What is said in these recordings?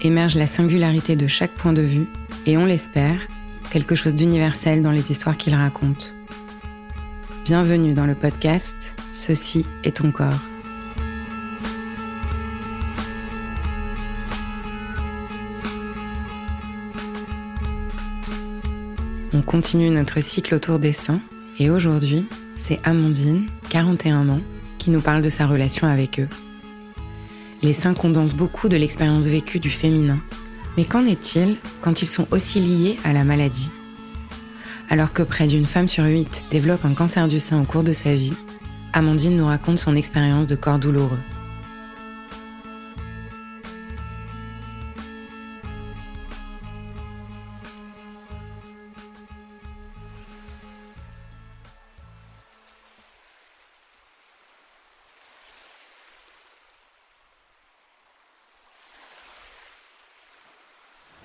émerge la singularité de chaque point de vue et on l'espère, quelque chose d'universel dans les histoires qu'il raconte. Bienvenue dans le podcast Ceci est ton corps. On continue notre cycle autour des seins et aujourd'hui, c'est Amandine, 41 ans, qui nous parle de sa relation avec eux les seins condensent beaucoup de l'expérience vécue du féminin. Mais qu'en est-il quand ils sont aussi liés à la maladie? Alors que près d'une femme sur huit développe un cancer du sein au cours de sa vie, Amandine nous raconte son expérience de corps douloureux.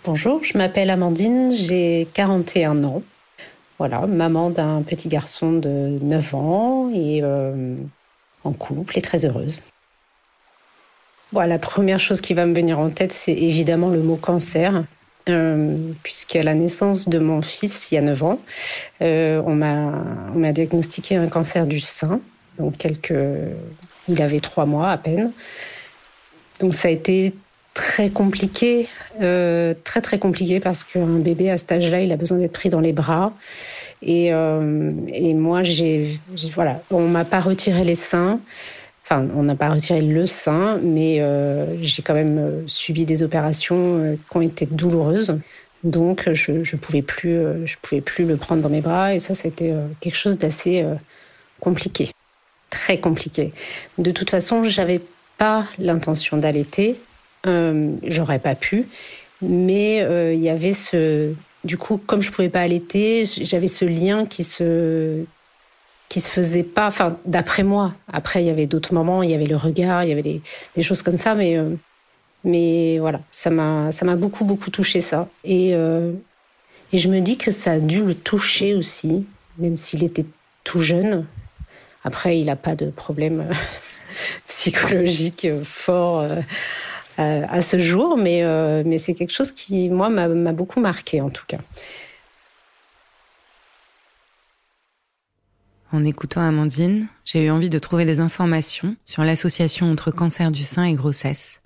Bonjour, je m'appelle Amandine, j'ai 41 ans. Voilà, maman d'un petit garçon de 9 ans et euh, en couple et très heureuse. la première chose qui va me venir en tête, c'est évidemment le mot cancer. Euh, puisqu'à la naissance de mon fils, il y a 9 ans, euh, on m'a diagnostiqué un cancer du sein. Donc quelques, il avait trois mois à peine. Donc ça a été très compliqué, euh, très très compliqué parce qu'un bébé à cet âge-là, il a besoin d'être pris dans les bras. Et, euh, et moi, j'ai, voilà, on m'a pas retiré les seins. Enfin, on n'a pas retiré le sein, mais euh, j'ai quand même subi des opérations qui ont été douloureuses. Donc, je, je pouvais plus, je pouvais plus le prendre dans mes bras. Et ça, c'était quelque chose d'assez compliqué, très compliqué. De toute façon, j'avais pas l'intention d'allaiter. Euh, j'aurais pas pu, mais euh, il y avait ce, du coup, comme je pouvais pas allaiter, j'avais ce lien qui se qui se faisait pas, enfin d'après moi. Après, il y avait d'autres moments, il y avait le regard, il y avait des, choses comme ça, mais euh, mais voilà, ça m'a ça m'a beaucoup beaucoup touché ça. Et et je me dis que ça a dû le toucher aussi, même s'il était tout jeune. Après, il n'a pas de problème psychologique fort à ce jour, mais, euh, mais c'est quelque chose qui, moi, m'a beaucoup marqué en tout cas. En écoutant Amandine, j'ai eu envie de trouver des informations sur l'association entre cancer du sein et grossesse.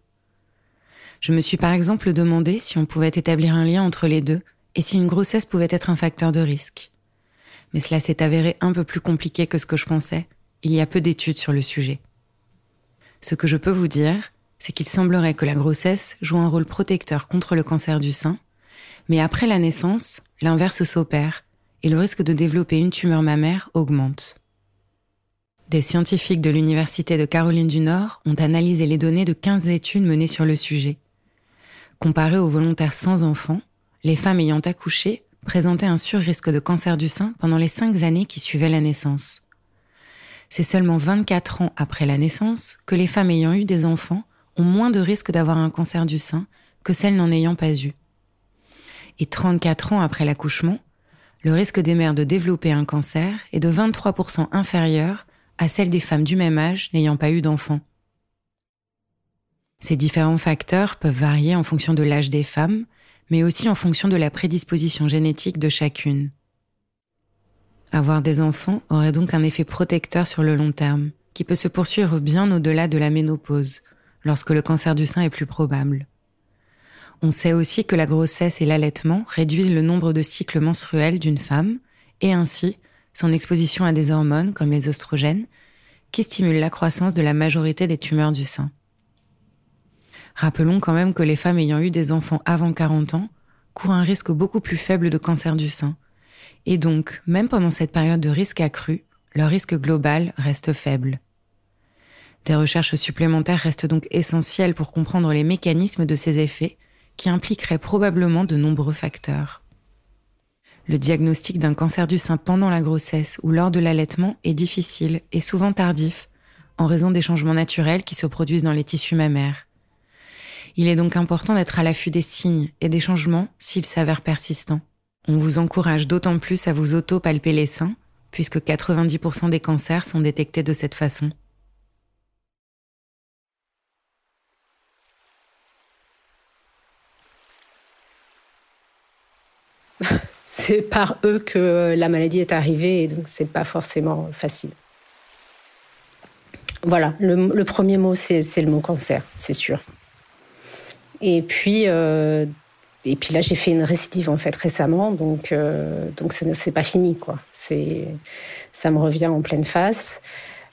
Je me suis par exemple demandé si on pouvait établir un lien entre les deux et si une grossesse pouvait être un facteur de risque. Mais cela s'est avéré un peu plus compliqué que ce que je pensais. Il y a peu d'études sur le sujet. Ce que je peux vous dire, c'est qu'il semblerait que la grossesse joue un rôle protecteur contre le cancer du sein, mais après la naissance, l'inverse s'opère et le risque de développer une tumeur mammaire augmente. Des scientifiques de l'Université de Caroline du Nord ont analysé les données de 15 études menées sur le sujet. Comparées aux volontaires sans enfants, les femmes ayant accouché présentaient un surrisque de cancer du sein pendant les 5 années qui suivaient la naissance. C'est seulement 24 ans après la naissance que les femmes ayant eu des enfants ont moins de risques d'avoir un cancer du sein que celles n'en ayant pas eu. Et 34 ans après l'accouchement, le risque des mères de développer un cancer est de 23% inférieur à celle des femmes du même âge n'ayant pas eu d'enfants. Ces différents facteurs peuvent varier en fonction de l'âge des femmes, mais aussi en fonction de la prédisposition génétique de chacune. Avoir des enfants aurait donc un effet protecteur sur le long terme, qui peut se poursuivre bien au-delà de la ménopause, lorsque le cancer du sein est plus probable. On sait aussi que la grossesse et l'allaitement réduisent le nombre de cycles menstruels d'une femme, et ainsi son exposition à des hormones comme les oestrogènes, qui stimulent la croissance de la majorité des tumeurs du sein. Rappelons quand même que les femmes ayant eu des enfants avant 40 ans courent un risque beaucoup plus faible de cancer du sein. Et donc, même pendant cette période de risque accru, leur risque global reste faible. Des recherches supplémentaires restent donc essentielles pour comprendre les mécanismes de ces effets qui impliqueraient probablement de nombreux facteurs. Le diagnostic d'un cancer du sein pendant la grossesse ou lors de l'allaitement est difficile et souvent tardif en raison des changements naturels qui se produisent dans les tissus mammaires. Il est donc important d'être à l'affût des signes et des changements s'ils s'avèrent persistants. On vous encourage d'autant plus à vous auto-palper les seins, puisque 90% des cancers sont détectés de cette façon. C'est par eux que la maladie est arrivée et donc c'est pas forcément facile. Voilà, le, premier mot c'est le mot cancer, c'est sûr. Et puis, euh, et puis là, j'ai fait une récidive en fait récemment, donc euh, donc c'est pas fini quoi. C'est ça me revient en pleine face.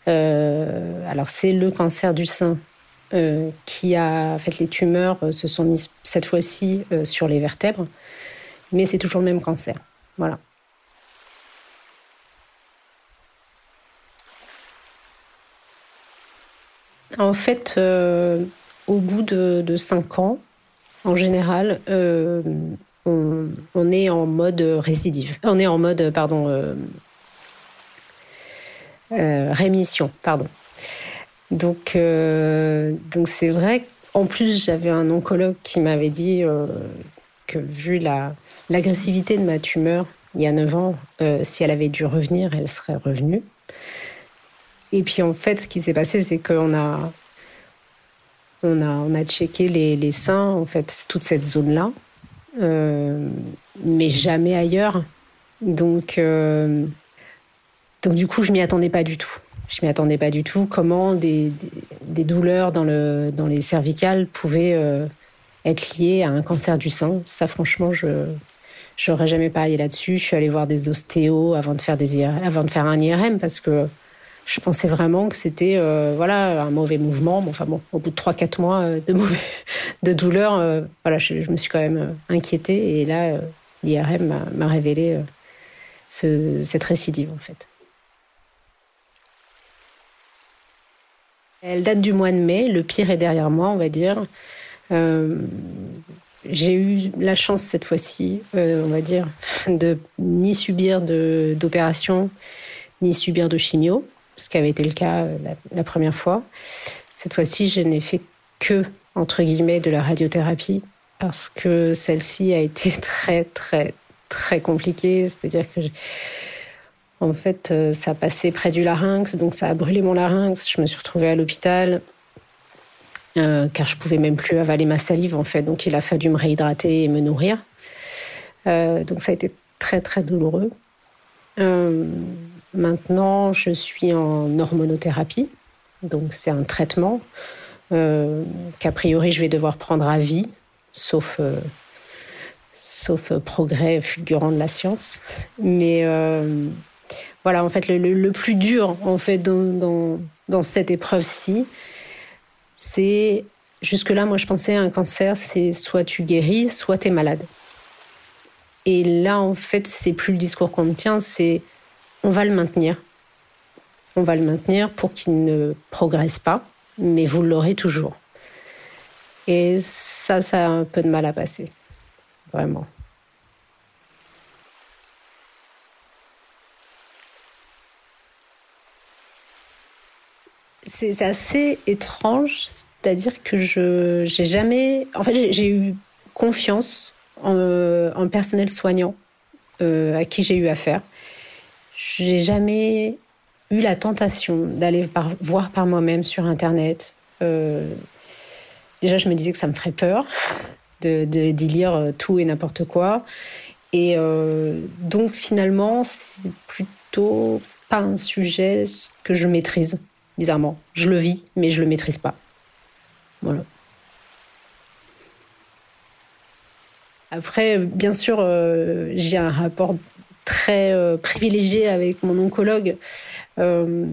Euh, alors c'est le cancer du sein qui a fait les tumeurs se sont mises cette fois-ci sur les vertèbres, mais c'est toujours le même cancer. Voilà. En fait, au bout de, cinq ans, en général, euh, on, est en mode récidive. On est en mode, pardon, euh, euh, rémission, pardon. Donc c'est vrai. En plus, j'avais un oncologue qui m'avait dit que vu la, l'agressivité de ma tumeur il y a 9 ans, si elle avait dû revenir, elle serait revenue. Et puis en fait, ce qui s'est passé, c'est qu'on a on a, on a checké les, seins, en fait, toute cette zone-là, euh, mais jamais ailleurs. Donc, euh, donc du coup, je m'y attendais pas du tout. Je m'y attendais pas du tout. Comment des, des, douleurs dans, le, dans les cervicales pouvaient euh, être liées à un cancer du sein Ça, franchement, je j'aurais jamais parlé là-dessus. Je suis allée voir des ostéos avant de faire des avant de faire un IRM parce que je pensais vraiment que c'était euh, voilà un mauvais mouvement. Bon, enfin bon, au bout de 3-4 mois euh, de mauvais, de douleur, euh, voilà, je, me suis quand même inquiétée et là, l'IRM m'a révélé ce, cette récidive en fait. Elle date du mois de mai. Le pire est derrière moi, on va dire. J'ai eu la chance cette fois-ci, on va dire, de ni subir d'opération, ni subir de chimio ce qui avait été le cas euh, la, première fois. Cette fois-ci, je n'ai fait que, entre guillemets, de la radiothérapie parce que celle-ci a été très, très, très compliquée. C'est-à-dire que, en fait, euh, ça passait près du larynx, donc ça a brûlé mon larynx. Je me suis retrouvée à l'hôpital. Euh, car je pouvais même plus avaler ma salive en fait, donc il a fallu me réhydrater et me nourrir. donc ça a été très très douloureux. Maintenant, je suis en hormonothérapie, donc c'est un traitement euh, qu'a priori je vais devoir prendre à vie, sauf, euh, sauf progrès fulgurant de la science. Mais euh, voilà, en fait, le, plus dur en fait dans, dans, cette épreuve-ci, c'est jusque-là, moi je pensais un cancer, c'est soit tu guéris, soit tu es malade. Et là, en fait, c'est plus le discours qu'on me tient, c'est on va le maintenir. On va le maintenir pour qu'il ne progresse pas, mais vous l'aurez toujours. Et ça, ça a un peu de mal à passer. Vraiment. C'est assez étrange, c'est-à-dire que je j'ai jamais, en fait, j'ai eu confiance en, en personnel soignant euh, à qui j'ai eu affaire. J'ai jamais eu la tentation d'aller voir par moi-même sur Internet. Euh, déjà, je me disais que ça me ferait peur de, d'y lire euh, tout et n'importe quoi. Et euh, donc, finalement, c'est plutôt pas un sujet que je maîtrise, bizarrement. Je le vis, mais je le maîtrise pas. Voilà. Après, bien sûr, j'ai un rapport très euh, privilégié avec mon oncologue, euh,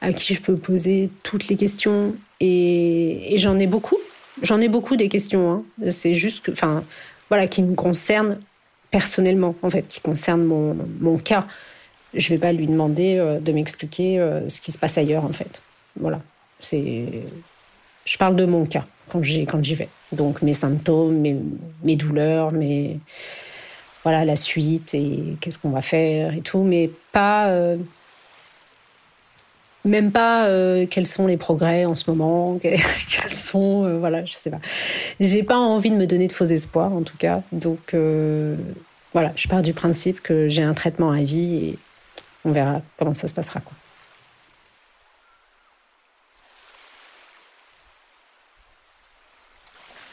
à qui je peux poser toutes les questions. Et, j'en ai beaucoup. J'en ai beaucoup des questions. Hein. C'est juste que, enfin, voilà, qui me concernent personnellement, en fait, qui concernent mon, mon cas. Je vais pas lui demander euh, de m'expliquer ce qui se passe ailleurs, en fait. Voilà. C'est, je parle de mon cas quand j'y quand j'y vais. Donc mes symptômes, mes, mes douleurs, mes voilà la suite et qu'est-ce qu'on va faire et tout, mais pas euh, même pas euh, quels sont les progrès en ce moment, quels sont euh, voilà, je sais pas. J'ai pas envie de me donner de faux espoirs en tout cas, donc voilà, je pars du principe que j'ai un traitement à vie et on verra comment ça se passera.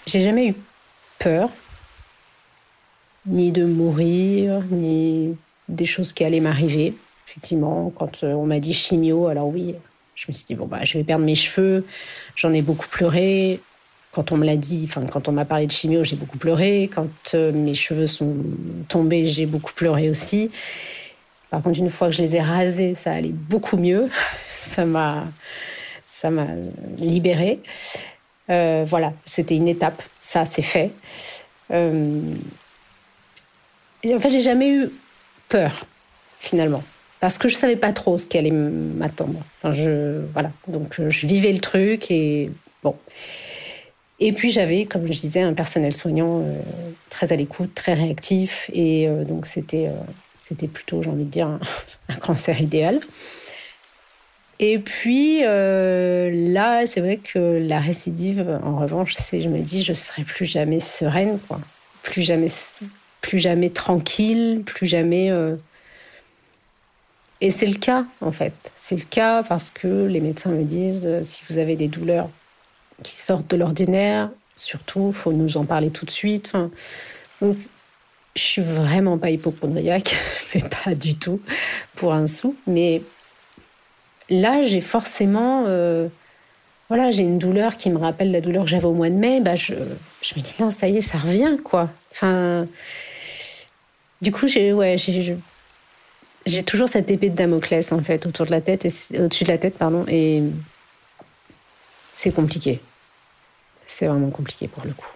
J'ai jamais eu peur ni de mourir, ni des choses qui allaient m'arriver. Effectivement, quand euh, on m'a dit chimio, alors oui, je me suis dit, bon, bah, je vais perdre mes cheveux. J'en ai beaucoup pleuré. Quand on me l'a dit, enfin, quand on m'a parlé de chimio, j'ai beaucoup pleuré. Quand euh, mes cheveux sont tombés, j'ai beaucoup pleuré aussi. Par contre, une fois que je les ai rasés, ça allait beaucoup mieux. Ça m'a, ça m'a libérée. Euh, voilà, c'était une étape. Ça, c'est fait. Euh, en fait, j'ai jamais eu peur, finalement. Parce que je savais pas trop ce qui allait m'attendre. je, voilà. Donc, euh, je vivais le truc et bon. Et puis, j'avais, comme je disais, un personnel soignant très à l'écoute, très réactif. Et donc, c'était, c'était plutôt, j'ai envie de dire, un, cancer idéal. Et puis là, c'est vrai que la récidive, en revanche, c'est, je me dis, je serai plus jamais sereine, quoi. Plus jamais plus jamais tranquille, plus jamais. Euh, et c'est le cas, en fait. C'est le cas parce que les médecins me disent euh, si vous avez des douleurs qui sortent de l'ordinaire, surtout, faut nous en parler tout de suite. Donc, je suis vraiment pas hypochondriaque, mais pas du tout pour un sou. Mais là, j'ai forcément. Euh, voilà, j'ai une douleur qui me rappelle la douleur que j'avais au mois de mai. Bah, je, me dis non, ça y est, ça revient, quoi. Enfin. Du coup, j'ai ouais, toujours cette épée de Damoclès en fait autour de la tête au-dessus de la tête pardon et c'est compliqué. C'est vraiment compliqué pour le coup.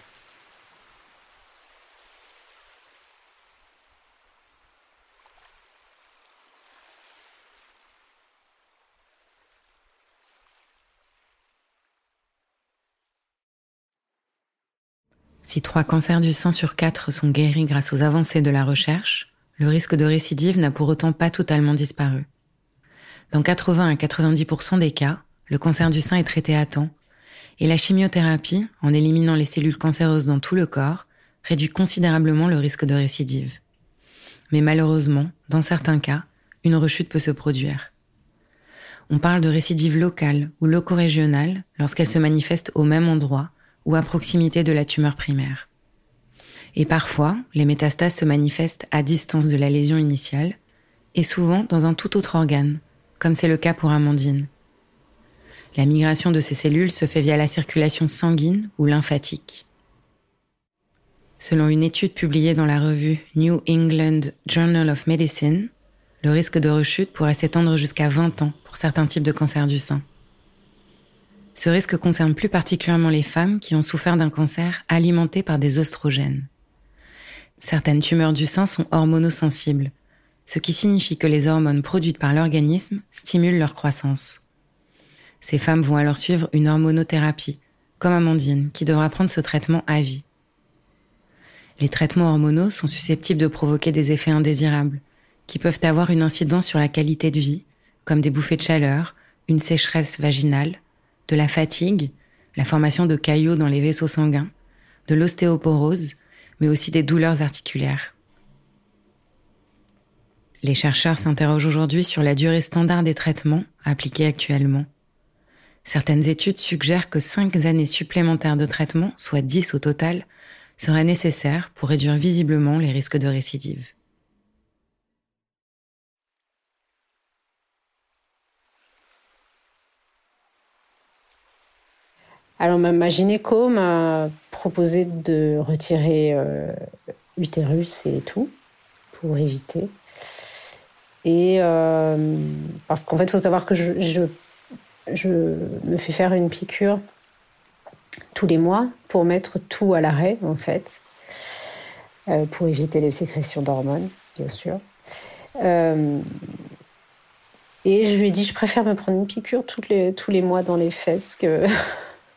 Si trois cancers du sein sur quatre sont guéris grâce aux avancées de la recherche, le risque de récidive n'a pour autant pas totalement disparu. Dans 80 à 90% des cas, le cancer du sein est traité à temps et la chimiothérapie, en éliminant les cellules cancéreuses dans tout le corps, réduit considérablement le risque de récidive. Mais malheureusement, dans certains cas, une rechute peut se produire. On parle de récidive locale ou loco-régionale lorsqu'elle se manifeste au même endroit ou à proximité de la tumeur primaire. Et parfois, les métastases se manifestent à distance de la lésion initiale, et souvent dans un tout autre organe, comme c'est le cas pour Amandine. La migration de ces cellules se fait via la circulation sanguine ou lymphatique. Selon une étude publiée dans la revue New England Journal of Medicine, le risque de rechute pourrait s'étendre jusqu'à 20 ans pour certains types de cancers du sein. Ce risque concerne plus particulièrement les femmes qui ont souffert d'un cancer alimenté par des oestrogènes. Certaines tumeurs du sein sont hormonosensibles, ce qui signifie que les hormones produites par l'organisme stimulent leur croissance. Ces femmes vont alors suivre une hormonothérapie, comme Amandine, qui devra prendre ce traitement à vie. Les traitements hormonaux sont susceptibles de provoquer des effets indésirables, qui peuvent avoir une incidence sur la qualité de vie, comme des bouffées de chaleur, une sécheresse vaginale, de la fatigue, la formation de caillots dans les vaisseaux sanguins, de l'ostéoporose, mais aussi des douleurs articulaires. Les chercheurs s'interrogent aujourd'hui sur la durée standard des traitements appliqués actuellement. Certaines études suggèrent que 5 années supplémentaires de traitement, soit 10 au total, seraient nécessaires pour réduire visiblement les risques de récidive. Alors ma, gynéco m'a proposé de retirer euh, l'utérus et tout pour éviter. Et euh, parce qu'en fait, il faut savoir que je, me fais faire une piqûre tous les mois pour mettre tout à l'arrêt, en fait, euh, pour éviter les sécrétions d'hormones, bien sûr. et je lui ai dit, je préfère me prendre une piqûre les, tous les mois dans les fesses que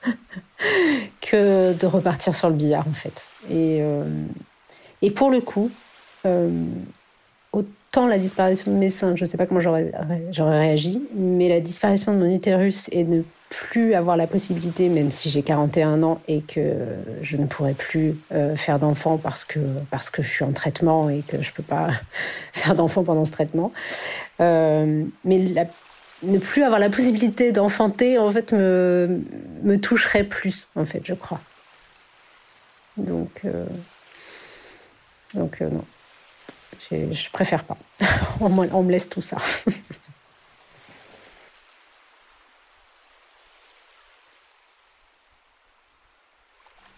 que de repartir sur le billard en fait. Et, euh, et pour le coup, euh, autant la disparition de mes seins, je ne sais pas comment j'aurais réagi, mais la disparition de mon utérus et ne plus avoir la possibilité, même si j'ai 41 ans et que je ne pourrais plus euh, faire d'enfant parce que, parce que je suis en traitement et que je ne peux pas faire d'enfant pendant ce traitement. mais la ne plus avoir la possibilité d'enfanter, en fait, me, me toucherait plus, en fait, je crois. Donc, euh, donc euh, non. Je préfère pas. on, me laisse tout ça.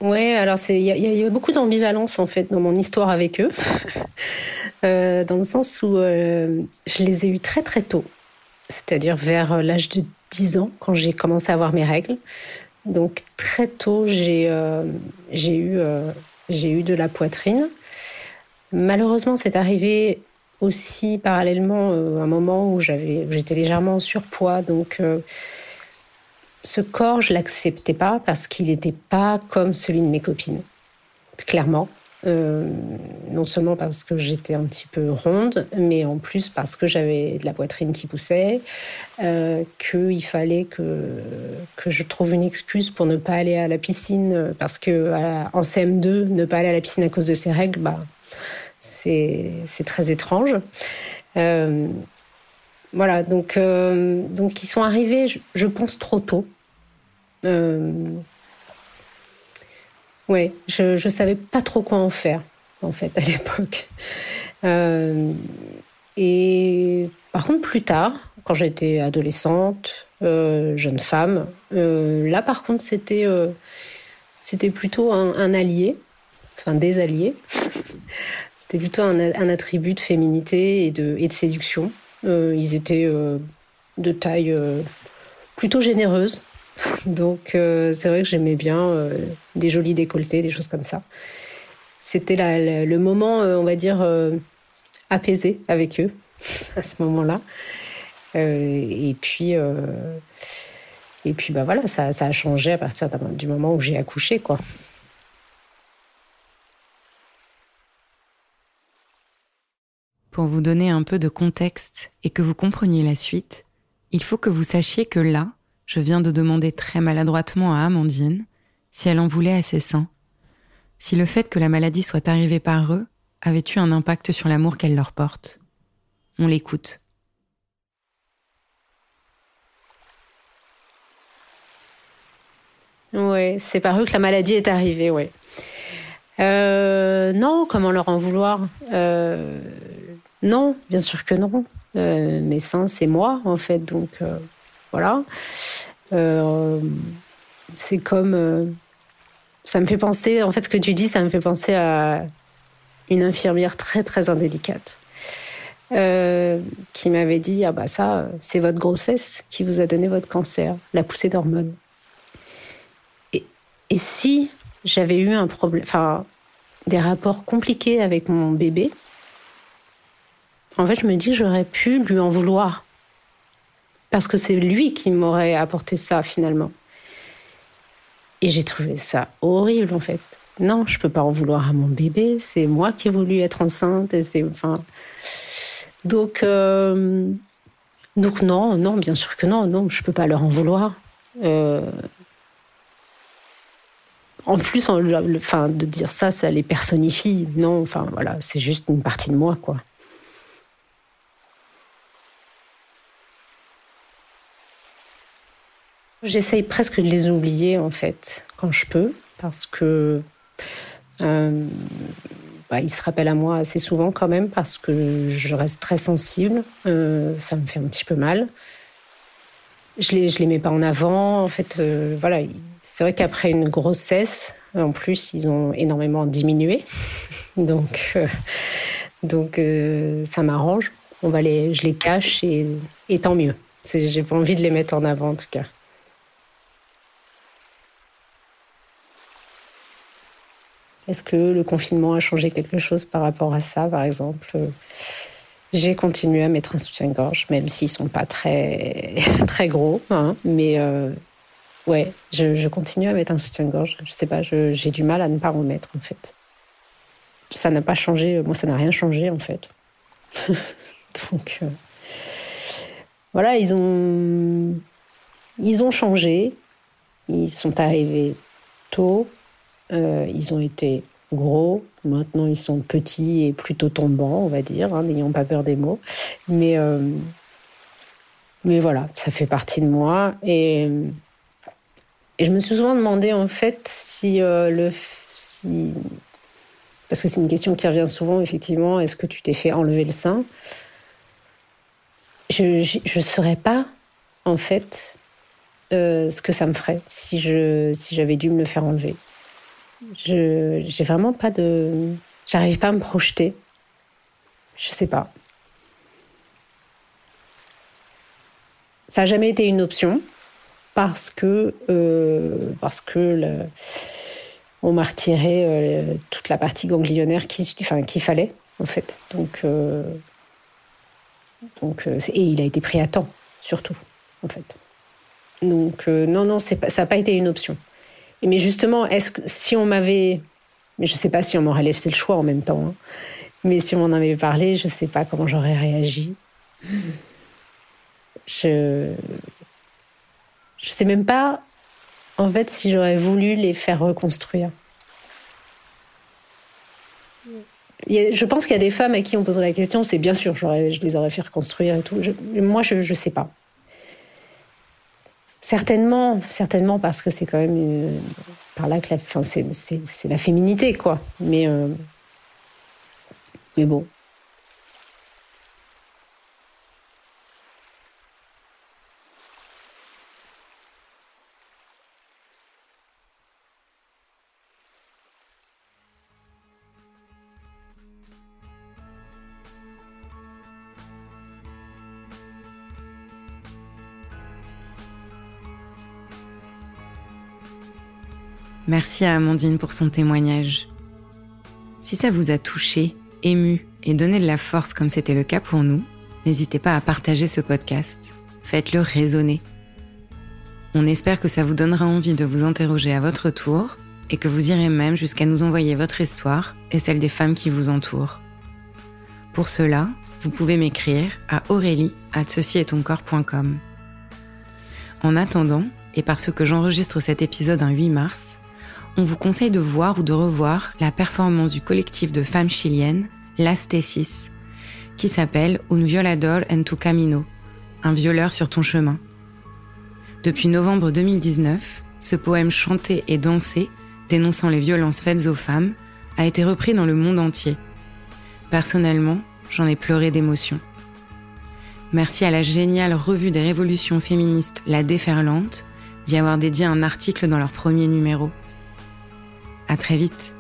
Oui, alors il y, y, a beaucoup d'ambivalence en fait dans mon histoire avec eux, euh, dans le sens où je les ai eus très très tôt c'est-à-dire vers euh, l'âge de 10 ans, quand j'ai commencé à avoir mes règles. Donc très tôt, j'ai euh, eu, euh, eu de la poitrine. Malheureusement, c'est arrivé aussi parallèlement à un moment où j'étais légèrement en surpoids. Donc ce corps, je l'acceptais pas parce qu'il n'était pas comme celui de mes copines, clairement. Euh, non seulement parce que j'étais un petit peu ronde, mais en plus parce que j'avais de la poitrine qui poussait, euh, qu'il fallait que, que je trouve une excuse pour ne pas aller à la piscine, parce que en CM2, ne pas aller à la piscine à cause de ses règles, bah, c'est très étrange. Euh, voilà, donc, donc ils sont arrivés, je pense, trop tôt. Oui, je ne savais pas trop quoi en faire, en fait, à l'époque. Euh, et par contre, plus tard, quand j'étais adolescente, euh, jeune femme, euh, là, par contre, c'était plutôt un, allié, enfin des alliés. c'était plutôt un, un, attribut de féminité et de, et de séduction. ils étaient de taille plutôt généreuse, Donc euh, c'est vrai que j'aimais bien euh, des jolis décolletés, des choses comme ça. C'était le moment, euh, on va dire, apaisé avec eux à ce moment-là. et puis, et puis bah voilà, ça, ça, a changé à partir du moment où j'ai accouché, quoi. Pour vous donner un peu de contexte et que vous compreniez la suite, il faut que vous sachiez que là, je viens de demander très maladroitement à Amandine si elle en voulait à ses seins, si le fait que la maladie soit arrivée par eux avait eu un impact sur l'amour qu'elle leur porte. On l'écoute. Oui, c'est par eux que la maladie est arrivée, oui. Euh, non, comment leur en vouloir? Euh, Non, bien sûr que non. mes seins, c'est moi, en fait. Donc, voilà. c'est comme. ça me fait penser, en fait, ce que tu dis, ça me fait penser à une infirmière très, très indélicate. qui m'avait dit ah bah ça c'est votre grossesse qui vous a donné votre cancer la poussée d'hormones et, et si j'avais eu un problème enfin des rapports compliqués avec mon bébé, en fait, je me dis que j'aurais pu lui en vouloir. Parce que c'est lui qui m'aurait apporté ça finalement. Et j'ai trouvé ça horrible en fait. Non, je peux pas en vouloir à mon bébé. C'est moi qui ai voulu être enceinte. Et c'est enfin. Donc, euh, donc non, non, bien sûr que non, non, je peux pas leur en vouloir. Euh, en plus, enfin, de dire ça, ça les personnifie. Non, enfin voilà, c'est juste une partie de moi, quoi. J'essaye presque de les oublier en fait quand je peux, parce que euh, bah, ils se rappellent à moi assez souvent quand même, parce que je reste très sensible. Euh, ça me fait un petit peu mal. Je les, je les mets pas en avant. En fait, euh, voilà c'est vrai qu'après une grossesse, en plus, ils ont énormément diminué. donc, donc ça m'arrange. On va les, je les cache et, et tant mieux. J'ai pas envie de les mettre en avant en tout cas. Est-ce que le confinement a changé quelque chose par rapport à ça, par exemple? J'ai continué à mettre un soutien-gorge, même s'ils sont pas très gros, hein, mais euh, Ouais, je, continue à mettre un soutien-gorge. Je sais pas, j'ai du mal à ne pas en mettre en fait. Ça n'a pas changé, moi ça n'a rien changé en fait. Donc euh, voilà, ils ont ils ont changé. Ils sont arrivés tôt. Euh, ils ont été gros. Maintenant, ils sont petits et plutôt tombants, on va dire, hein, n'ayant pas peur des mots. Mais euh, mais voilà, ça fait partie de moi et et je me suis souvent demandé en fait si euh, le si parce que c'est une question qui revient souvent effectivement est-ce que tu t'es fait enlever le sein? Je ne saurais pas en fait ce que ça me ferait si je si j'avais dû me le faire enlever je j'ai vraiment pas de j'arrive pas à me projeter je sais pas ça n'a jamais été une option parce que, euh, parce que on m'a retiré euh, toute la partie ganglionnaire qu'il enfin, fallait, en fait. Donc, euh, donc, et il a été pris à temps, surtout, en fait. Donc, non, non, ça n'a pas été une option. Mais justement, est-ce que si on m'avait. Mais je ne sais pas si on m'aurait laissé le choix en même temps. Hein, mais si on m'en avait parlé, je ne sais pas comment j'aurais réagi. Je je sais même pas, en fait, si j'aurais voulu les faire reconstruire. je pense qu'il y a des femmes à qui on poserait la question, c'est bien sûr, je les aurais fait reconstruire et tout. moi, je ne sais pas. Certainement, certainement parce que c'est quand même par là que la, c'est, la féminité, quoi. Mais, euh, mais bon, Merci à Amandine pour son témoignage. Si ça vous a touché, ému et donné de la force comme c'était le cas pour nous, n'hésitez pas à partager ce podcast. Faites-le résonner. On espère que ça vous donnera envie de vous interroger à votre tour et que vous irez même jusqu'à nous envoyer votre histoire et celle des femmes qui vous entourent. Pour cela, vous pouvez m'écrire à aurélie En attendant, et parce que j'enregistre cet épisode un 8 mars, on vous conseille de voir ou de revoir la performance du collectif de femmes chiliennes, Las Tesis, qui s'appelle Un violador en tu camino, un violeur sur ton chemin. Depuis novembre 2019, ce poème chanté et dansé, dénonçant les violences faites aux femmes, a été repris dans le monde entier. Personnellement, j'en ai pleuré d'émotion. Merci à la géniale revue des révolutions féministes La Déferlante d'y avoir dédié un article dans leur premier numéro. À très vite.